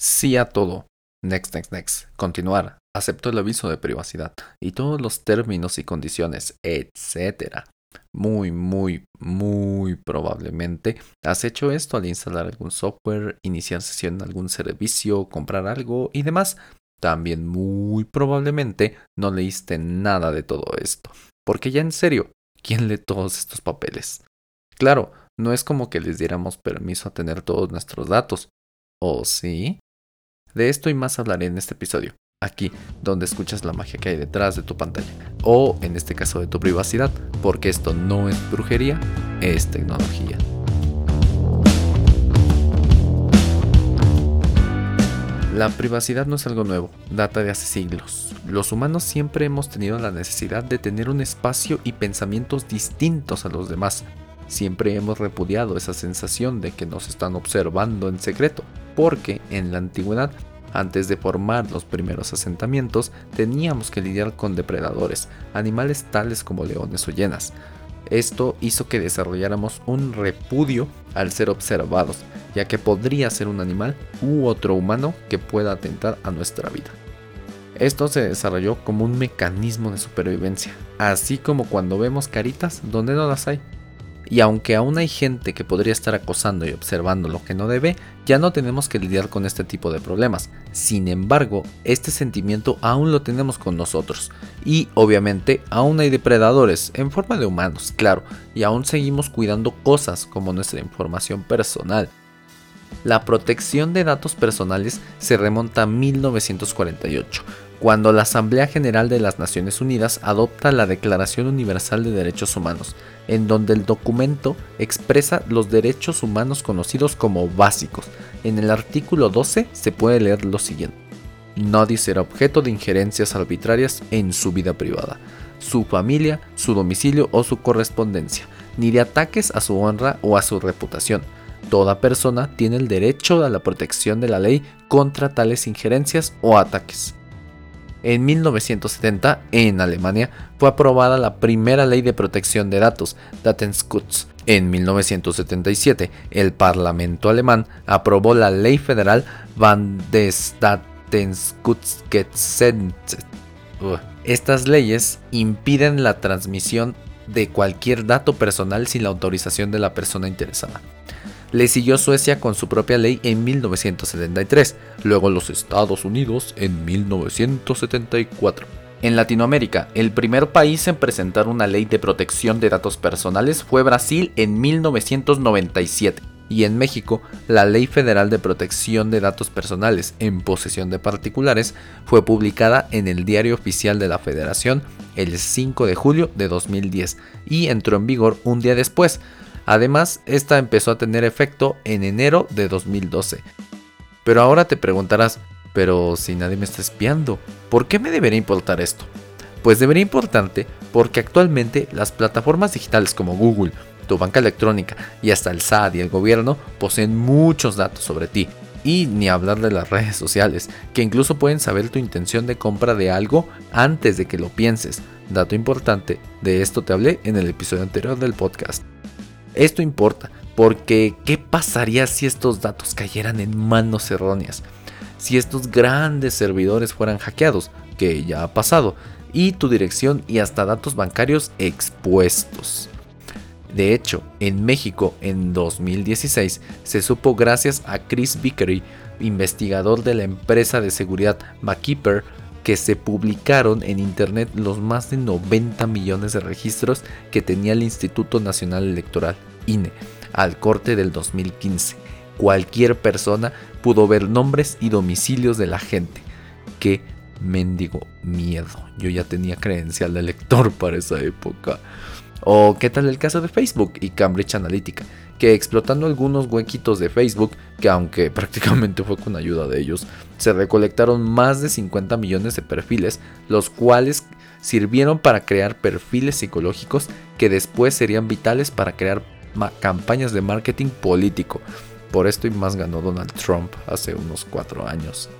Sí a todo. Next, next, next. Continuar. Acepto el aviso de privacidad y todos los términos y condiciones, etc. Muy, muy, muy probablemente has hecho esto al instalar algún software, iniciar sesión en algún servicio, comprar algo y demás. También muy probablemente no leíste nada de todo esto. Porque ya en serio, ¿quién lee todos estos papeles? Claro, no es como que les diéramos permiso a tener todos nuestros datos. ¿O sí? De esto y más hablaré en este episodio, aquí, donde escuchas la magia que hay detrás de tu pantalla, o en este caso de tu privacidad, porque esto no es brujería, es tecnología. La privacidad no es algo nuevo, data de hace siglos. Los humanos siempre hemos tenido la necesidad de tener un espacio y pensamientos distintos a los demás. Siempre hemos repudiado esa sensación de que nos están observando en secreto, porque en la antigüedad, antes de formar los primeros asentamientos, teníamos que lidiar con depredadores, animales tales como leones o hienas. Esto hizo que desarrolláramos un repudio al ser observados, ya que podría ser un animal u otro humano que pueda atentar a nuestra vida. Esto se desarrolló como un mecanismo de supervivencia, así como cuando vemos caritas donde no las hay. Y aunque aún hay gente que podría estar acosando y observando lo que no debe, ya no tenemos que lidiar con este tipo de problemas. Sin embargo, este sentimiento aún lo tenemos con nosotros. Y obviamente aún hay depredadores, en forma de humanos, claro, y aún seguimos cuidando cosas como nuestra información personal. La protección de datos personales se remonta a 1948, cuando la Asamblea General de las Naciones Unidas adopta la Declaración Universal de Derechos Humanos, en donde el documento expresa los derechos humanos conocidos como básicos. En el artículo 12 se puede leer lo siguiente. Nadie será objeto de injerencias arbitrarias en su vida privada, su familia, su domicilio o su correspondencia, ni de ataques a su honra o a su reputación. Toda persona tiene el derecho a la protección de la ley contra tales injerencias o ataques. En 1970, en Alemania, fue aprobada la primera ley de protección de datos, Datenschutz. En 1977, el Parlamento alemán aprobó la ley federal Bundesdatenschutzgesetz. Estas leyes impiden la transmisión de cualquier dato personal sin la autorización de la persona interesada. Le siguió Suecia con su propia ley en 1973, luego los Estados Unidos en 1974. En Latinoamérica, el primer país en presentar una ley de protección de datos personales fue Brasil en 1997 y en México la Ley Federal de Protección de Datos Personales en posesión de particulares fue publicada en el Diario Oficial de la Federación el 5 de julio de 2010 y entró en vigor un día después, Además, esta empezó a tener efecto en enero de 2012. Pero ahora te preguntarás, pero si nadie me está espiando, ¿por qué me debería importar esto? Pues debería importarte porque actualmente las plataformas digitales como Google, tu banca electrónica y hasta el SAT y el gobierno poseen muchos datos sobre ti. Y ni hablar de las redes sociales, que incluso pueden saber tu intención de compra de algo antes de que lo pienses. Dato importante, de esto te hablé en el episodio anterior del podcast. Esto importa, porque ¿qué pasaría si estos datos cayeran en manos erróneas? Si estos grandes servidores fueran hackeados, que ya ha pasado, y tu dirección y hasta datos bancarios expuestos. De hecho, en México en 2016 se supo gracias a Chris Vickery, investigador de la empresa de seguridad MacKeeper, que se publicaron en Internet los más de 90 millones de registros que tenía el Instituto Nacional Electoral, INE, al corte del 2015. Cualquier persona pudo ver nombres y domicilios de la gente. Qué mendigo miedo. Yo ya tenía credencial de lector para esa época. O qué tal el caso de Facebook y Cambridge Analytica, que explotando algunos huequitos de Facebook, que aunque prácticamente fue con ayuda de ellos, se recolectaron más de 50 millones de perfiles, los cuales sirvieron para crear perfiles psicológicos que después serían vitales para crear campañas de marketing político. Por esto y más ganó Donald Trump hace unos 4 años.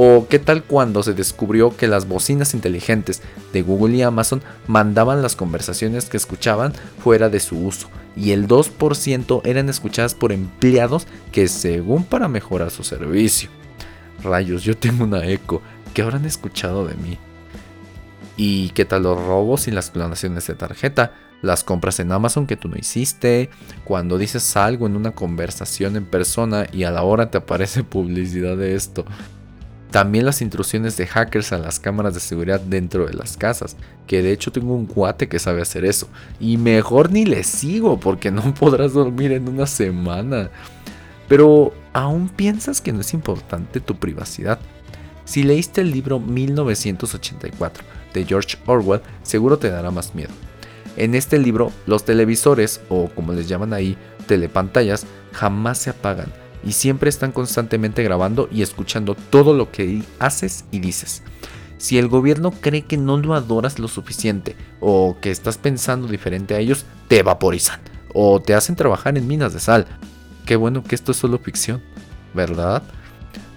¿O qué tal cuando se descubrió que las bocinas inteligentes de Google y Amazon mandaban las conversaciones que escuchaban fuera de su uso y el 2% eran escuchadas por empleados que según para mejorar su servicio? Rayos, yo tengo una eco. ¿Qué habrán escuchado de mí? ¿Y qué tal los robos y las clonaciones de tarjeta? Las compras en Amazon que tú no hiciste, cuando dices algo en una conversación en persona y a la hora te aparece publicidad de esto. También las intrusiones de hackers a las cámaras de seguridad dentro de las casas, que de hecho tengo un cuate que sabe hacer eso. Y mejor ni le sigo porque no podrás dormir en una semana. Pero, ¿aún piensas que no es importante tu privacidad? Si leíste el libro 1984 de George Orwell, seguro te dará más miedo. En este libro, los televisores, o como les llaman ahí, telepantallas, jamás se apagan y siempre están constantemente grabando y escuchando todo lo que haces y dices. Si el gobierno cree que no lo adoras lo suficiente o que estás pensando diferente a ellos, te vaporizan o te hacen trabajar en minas de sal. Qué bueno que esto es solo ficción, ¿verdad?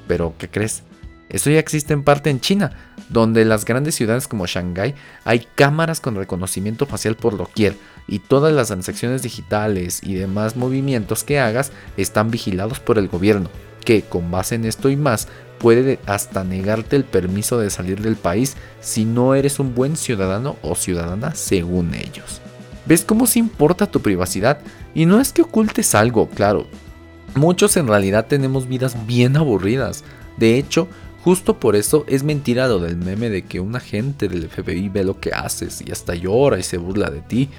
Pero, ¿qué crees? Eso ya existe en parte en China, donde en las grandes ciudades como Shanghái hay cámaras con reconocimiento facial por doquier y todas las transacciones digitales y demás movimientos que hagas están vigilados por el gobierno, que con base en esto y más puede hasta negarte el permiso de salir del país si no eres un buen ciudadano o ciudadana según ellos. ¿Ves cómo se importa tu privacidad? Y no es que ocultes algo, claro. Muchos en realidad tenemos vidas bien aburridas. De hecho, Justo por eso es mentira lo del meme de que un agente del FBI ve lo que haces y hasta llora y se burla de ti.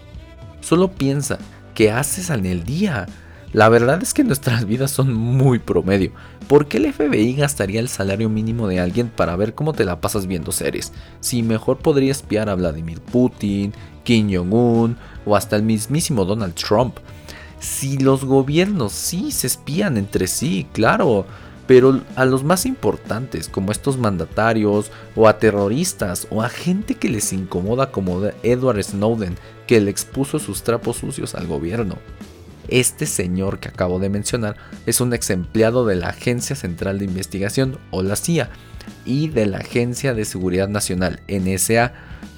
Solo piensa, ¿qué haces en el día? La verdad es que nuestras vidas son muy promedio. ¿Por qué el FBI gastaría el salario mínimo de alguien para ver cómo te la pasas viendo series? Si mejor podría espiar a Vladimir Putin, Kim Jong-un o hasta el mismísimo Donald Trump. Si los gobiernos sí se espían entre sí, claro, pero a los más importantes, como estos mandatarios, o a terroristas, o a gente que les incomoda como Edward Snowden, que le expuso sus trapos sucios al gobierno. Este señor que acabo de mencionar es un ex empleado de la Agencia Central de Investigación, o la CIA, y de la Agencia de Seguridad Nacional, NSA,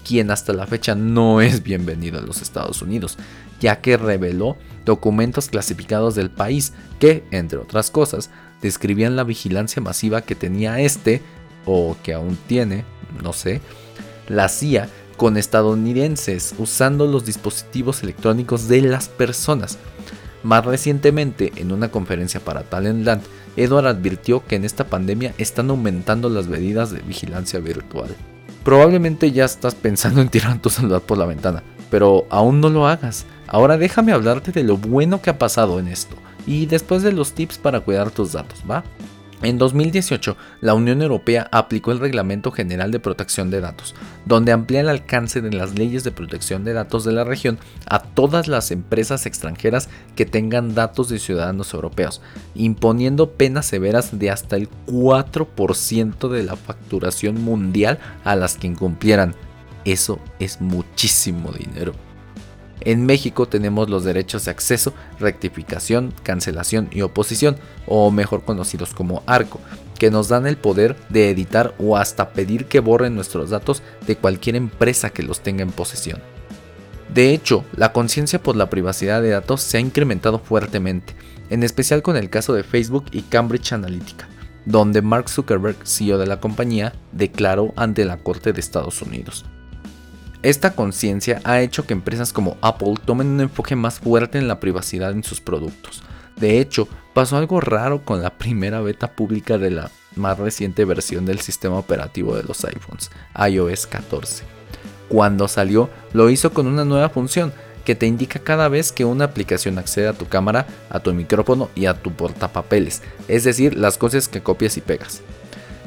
quien hasta la fecha no es bienvenido en los Estados Unidos, ya que reveló documentos clasificados del país que, entre otras cosas, describían la vigilancia masiva que tenía este, o que aún tiene, no sé, la CIA con estadounidenses usando los dispositivos electrónicos de las personas. Más recientemente, en una conferencia para Talentland, Edward advirtió que en esta pandemia están aumentando las medidas de vigilancia virtual. Probablemente ya estás pensando en tirar tu celular por la ventana, pero aún no lo hagas. Ahora déjame hablarte de lo bueno que ha pasado en esto y después de los tips para cuidar tus datos, ¿va? En 2018, la Unión Europea aplicó el Reglamento General de Protección de Datos, donde amplía el alcance de las leyes de protección de datos de la región a todas las empresas extranjeras que tengan datos de ciudadanos europeos, imponiendo penas severas de hasta el 4% de la facturación mundial a las que incumplieran. Eso es muchísimo dinero. En México tenemos los derechos de acceso, rectificación, cancelación y oposición, o mejor conocidos como ARCO, que nos dan el poder de editar o hasta pedir que borren nuestros datos de cualquier empresa que los tenga en posesión. De hecho, la conciencia por la privacidad de datos se ha incrementado fuertemente, en especial con el caso de Facebook y Cambridge Analytica, donde Mark Zuckerberg, CEO de la compañía, declaró ante la Corte de Estados Unidos. Esta conciencia ha hecho que empresas como Apple tomen un enfoque más fuerte en la privacidad en sus productos. De hecho, pasó algo raro con la primera beta pública de la más reciente versión del sistema operativo de los iPhones, iOS 14. Cuando salió, lo hizo con una nueva función que te indica cada vez que una aplicación accede a tu cámara, a tu micrófono y a tu portapapeles, es decir, las cosas que copias y pegas.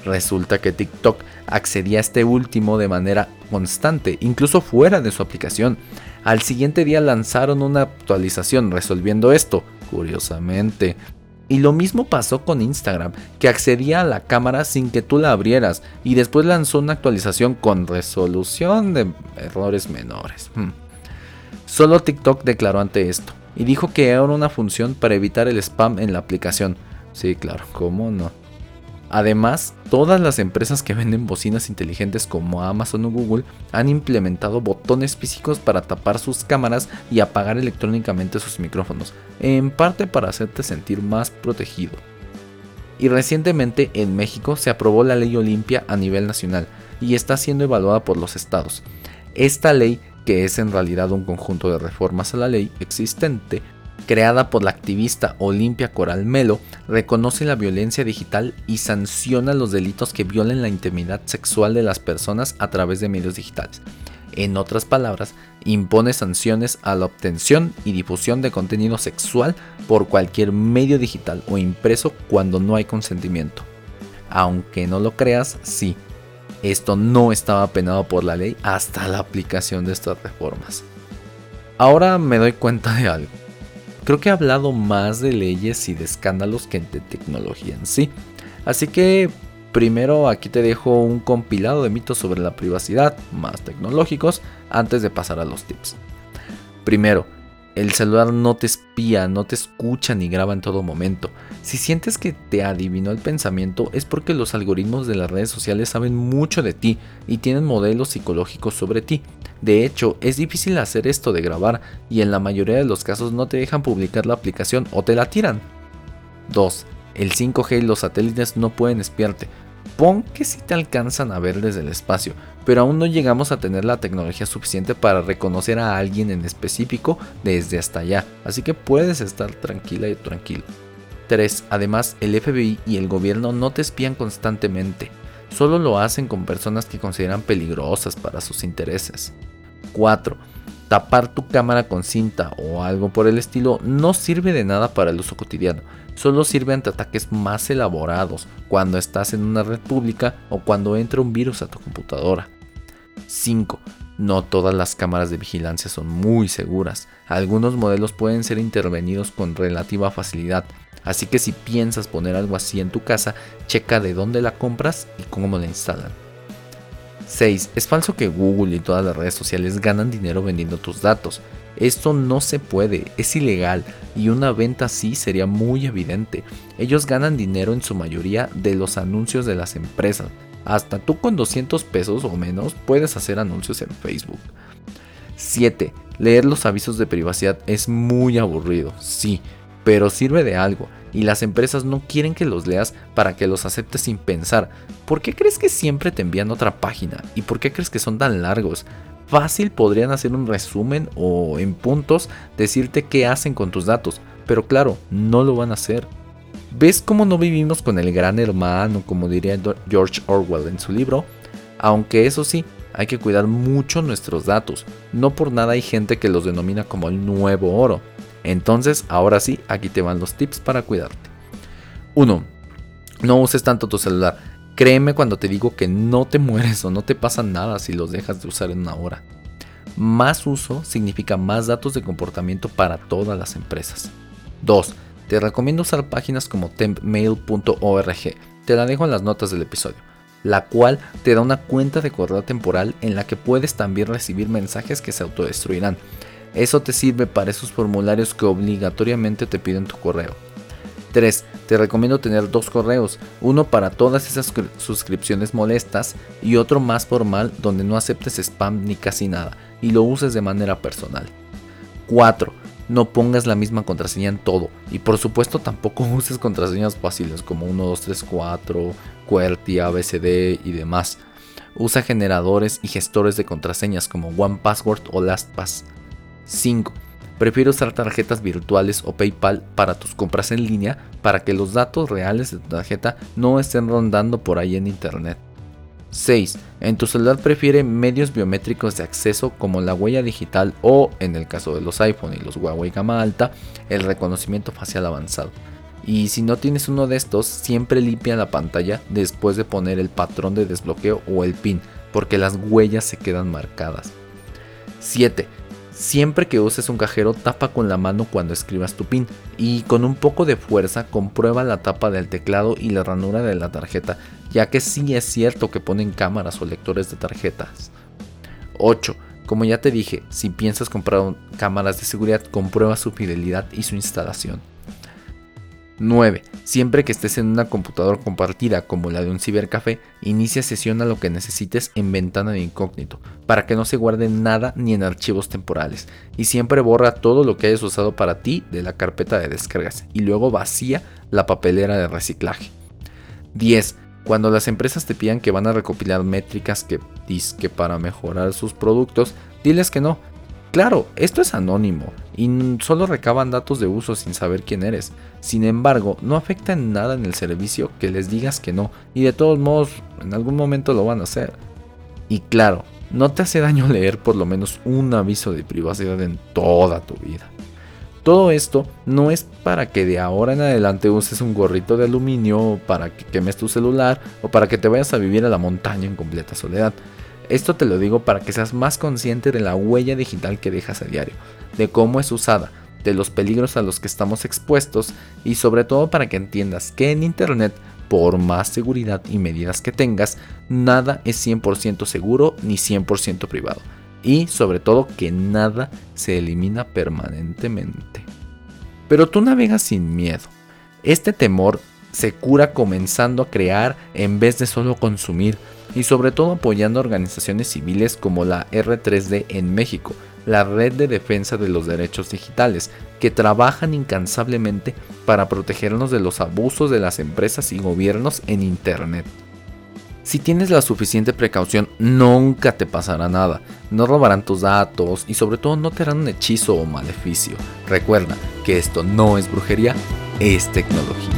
Resulta que TikTok accedía a este último de manera constante, incluso fuera de su aplicación. Al siguiente día lanzaron una actualización resolviendo esto, curiosamente. Y lo mismo pasó con Instagram, que accedía a la cámara sin que tú la abrieras y después lanzó una actualización con resolución de errores menores. Hmm. Solo TikTok declaró ante esto y dijo que era una función para evitar el spam en la aplicación. Sí, claro, ¿cómo no? Además, todas las empresas que venden bocinas inteligentes como Amazon o Google han implementado botones físicos para tapar sus cámaras y apagar electrónicamente sus micrófonos, en parte para hacerte sentir más protegido. Y recientemente en México se aprobó la ley Olimpia a nivel nacional y está siendo evaluada por los estados. Esta ley, que es en realidad un conjunto de reformas a la ley existente, creada por la activista Olimpia Coral Melo, reconoce la violencia digital y sanciona los delitos que violen la intimidad sexual de las personas a través de medios digitales. En otras palabras, impone sanciones a la obtención y difusión de contenido sexual por cualquier medio digital o impreso cuando no hay consentimiento. Aunque no lo creas, sí, esto no estaba penado por la ley hasta la aplicación de estas reformas. Ahora me doy cuenta de algo. Creo que he hablado más de leyes y de escándalos que de tecnología en sí. Así que Primero aquí te dejo un compilado de mitos sobre la privacidad, más tecnológicos, antes de pasar a los tips. Primero, el celular no te espía, no te escucha ni graba en todo momento. Si sientes que te adivinó el pensamiento es porque los algoritmos de las redes sociales saben mucho de ti y tienen modelos psicológicos sobre ti. De hecho, es difícil hacer esto de grabar y en la mayoría de los casos no te dejan publicar la aplicación o te la tiran. 2. El 5G y los satélites no pueden espiarte, Pon que sí te alcanzan a ver desde el espacio, pero aún no llegamos a tener la tecnología suficiente para reconocer a alguien en específico desde hasta allá, así que puedes estar tranquila y tranquilo. 3. Además, el FBI y el gobierno no te espían constantemente, solo lo hacen con personas que consideran peligrosas para sus intereses. 4. Tapar tu cámara con cinta o algo por el estilo no sirve de nada para el uso cotidiano, solo sirve ante ataques más elaborados, cuando estás en una red pública o cuando entra un virus a tu computadora. 5. No todas las cámaras de vigilancia son muy seguras. Algunos modelos pueden ser intervenidos con relativa facilidad, así que si piensas poner algo así en tu casa, checa de dónde la compras y cómo la instalan. 6. Es falso que Google y todas las redes sociales ganan dinero vendiendo tus datos. Esto no se puede, es ilegal y una venta así sería muy evidente. Ellos ganan dinero en su mayoría de los anuncios de las empresas. Hasta tú con 200 pesos o menos puedes hacer anuncios en Facebook. 7. Leer los avisos de privacidad es muy aburrido, sí, pero sirve de algo y las empresas no quieren que los leas para que los aceptes sin pensar. ¿Por qué crees que siempre te envían otra página? ¿Y por qué crees que son tan largos? Fácil podrían hacer un resumen o en puntos decirte qué hacen con tus datos, pero claro, no lo van a hacer. ¿Ves cómo no vivimos con el gran hermano, como diría George Orwell en su libro? Aunque eso sí, hay que cuidar mucho nuestros datos. No por nada hay gente que los denomina como el nuevo oro. Entonces, ahora sí, aquí te van los tips para cuidarte. 1. No uses tanto tu celular. Créeme cuando te digo que no te mueres o no te pasa nada si los dejas de usar en una hora. Más uso significa más datos de comportamiento para todas las empresas. 2. Te recomiendo usar páginas como tempmail.org. Te la dejo en las notas del episodio la cual te da una cuenta de correo temporal en la que puedes también recibir mensajes que se autodestruirán. Eso te sirve para esos formularios que obligatoriamente te piden tu correo. 3. Te recomiendo tener dos correos, uno para todas esas suscripciones molestas y otro más formal donde no aceptes spam ni casi nada y lo uses de manera personal. 4. No pongas la misma contraseña en todo y por supuesto tampoco uses contraseñas fáciles como 1, 2, 3, 4, QWERTY, ABCD y demás. Usa generadores y gestores de contraseñas como OnePassword o LastPass. 5. Prefiero usar tarjetas virtuales o PayPal para tus compras en línea para que los datos reales de tu tarjeta no estén rondando por ahí en internet. 6. En tu celular prefiere medios biométricos de acceso como la huella digital o, en el caso de los iPhone y los Huawei gama alta, el reconocimiento facial avanzado. Y si no tienes uno de estos, siempre limpia la pantalla después de poner el patrón de desbloqueo o el PIN, porque las huellas se quedan marcadas. 7. Siempre que uses un cajero, tapa con la mano cuando escribas tu PIN y con un poco de fuerza comprueba la tapa del teclado y la ranura de la tarjeta, ya que sí es cierto que ponen cámaras o lectores de tarjetas. 8. Como ya te dije, si piensas comprar cámaras de seguridad, comprueba su fidelidad y su instalación. 9. Siempre que estés en una computadora compartida como la de un cibercafé, inicia sesión a lo que necesites en ventana de incógnito, para que no se guarde nada ni en archivos temporales, y siempre borra todo lo que hayas usado para ti de la carpeta de descargas, y luego vacía la papelera de reciclaje. 10. Cuando las empresas te pidan que van a recopilar métricas que disque para mejorar sus productos, diles que no. Claro, esto es anónimo y solo recaban datos de uso sin saber quién eres. Sin embargo, no afecta en nada en el servicio que les digas que no y de todos modos en algún momento lo van a hacer. Y claro, no te hace daño leer por lo menos un aviso de privacidad en toda tu vida. Todo esto no es para que de ahora en adelante uses un gorrito de aluminio para que quemes tu celular o para que te vayas a vivir a la montaña en completa soledad. Esto te lo digo para que seas más consciente de la huella digital que dejas a diario, de cómo es usada, de los peligros a los que estamos expuestos y sobre todo para que entiendas que en Internet, por más seguridad y medidas que tengas, nada es 100% seguro ni 100% privado y sobre todo que nada se elimina permanentemente. Pero tú navegas sin miedo. Este temor se cura comenzando a crear en vez de solo consumir y sobre todo apoyando organizaciones civiles como la R3D en México, la Red de Defensa de los Derechos Digitales, que trabajan incansablemente para protegernos de los abusos de las empresas y gobiernos en Internet. Si tienes la suficiente precaución, nunca te pasará nada. No robarán tus datos y sobre todo no te harán un hechizo o maleficio. Recuerda que esto no es brujería, es tecnología.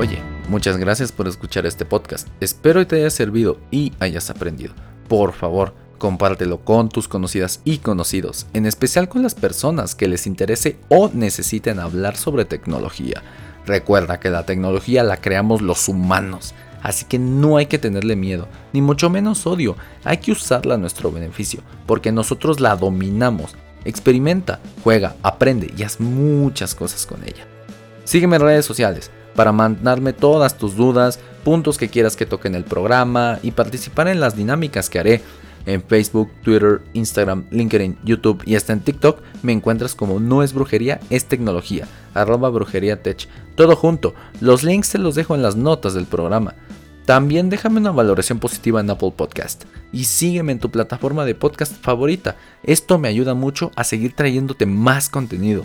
Oye, muchas gracias por escuchar este podcast. Espero que te haya servido y hayas aprendido. Por favor, compártelo con tus conocidas y conocidos, en especial con las personas que les interese o necesiten hablar sobre tecnología. Recuerda que la tecnología la creamos los humanos, así que no hay que tenerle miedo, ni mucho menos odio, hay que usarla a nuestro beneficio, porque nosotros la dominamos. Experimenta, juega, aprende y haz muchas cosas con ella. Sígueme en redes sociales para mandarme todas tus dudas, puntos que quieras que toque en el programa y participar en las dinámicas que haré en Facebook, Twitter, Instagram, LinkedIn, YouTube y hasta en TikTok me encuentras como No es brujería, es tecnología, arroba brujería tech. Todo junto, los links te los dejo en las notas del programa. También déjame una valoración positiva en Apple Podcast y sígueme en tu plataforma de podcast favorita. Esto me ayuda mucho a seguir trayéndote más contenido.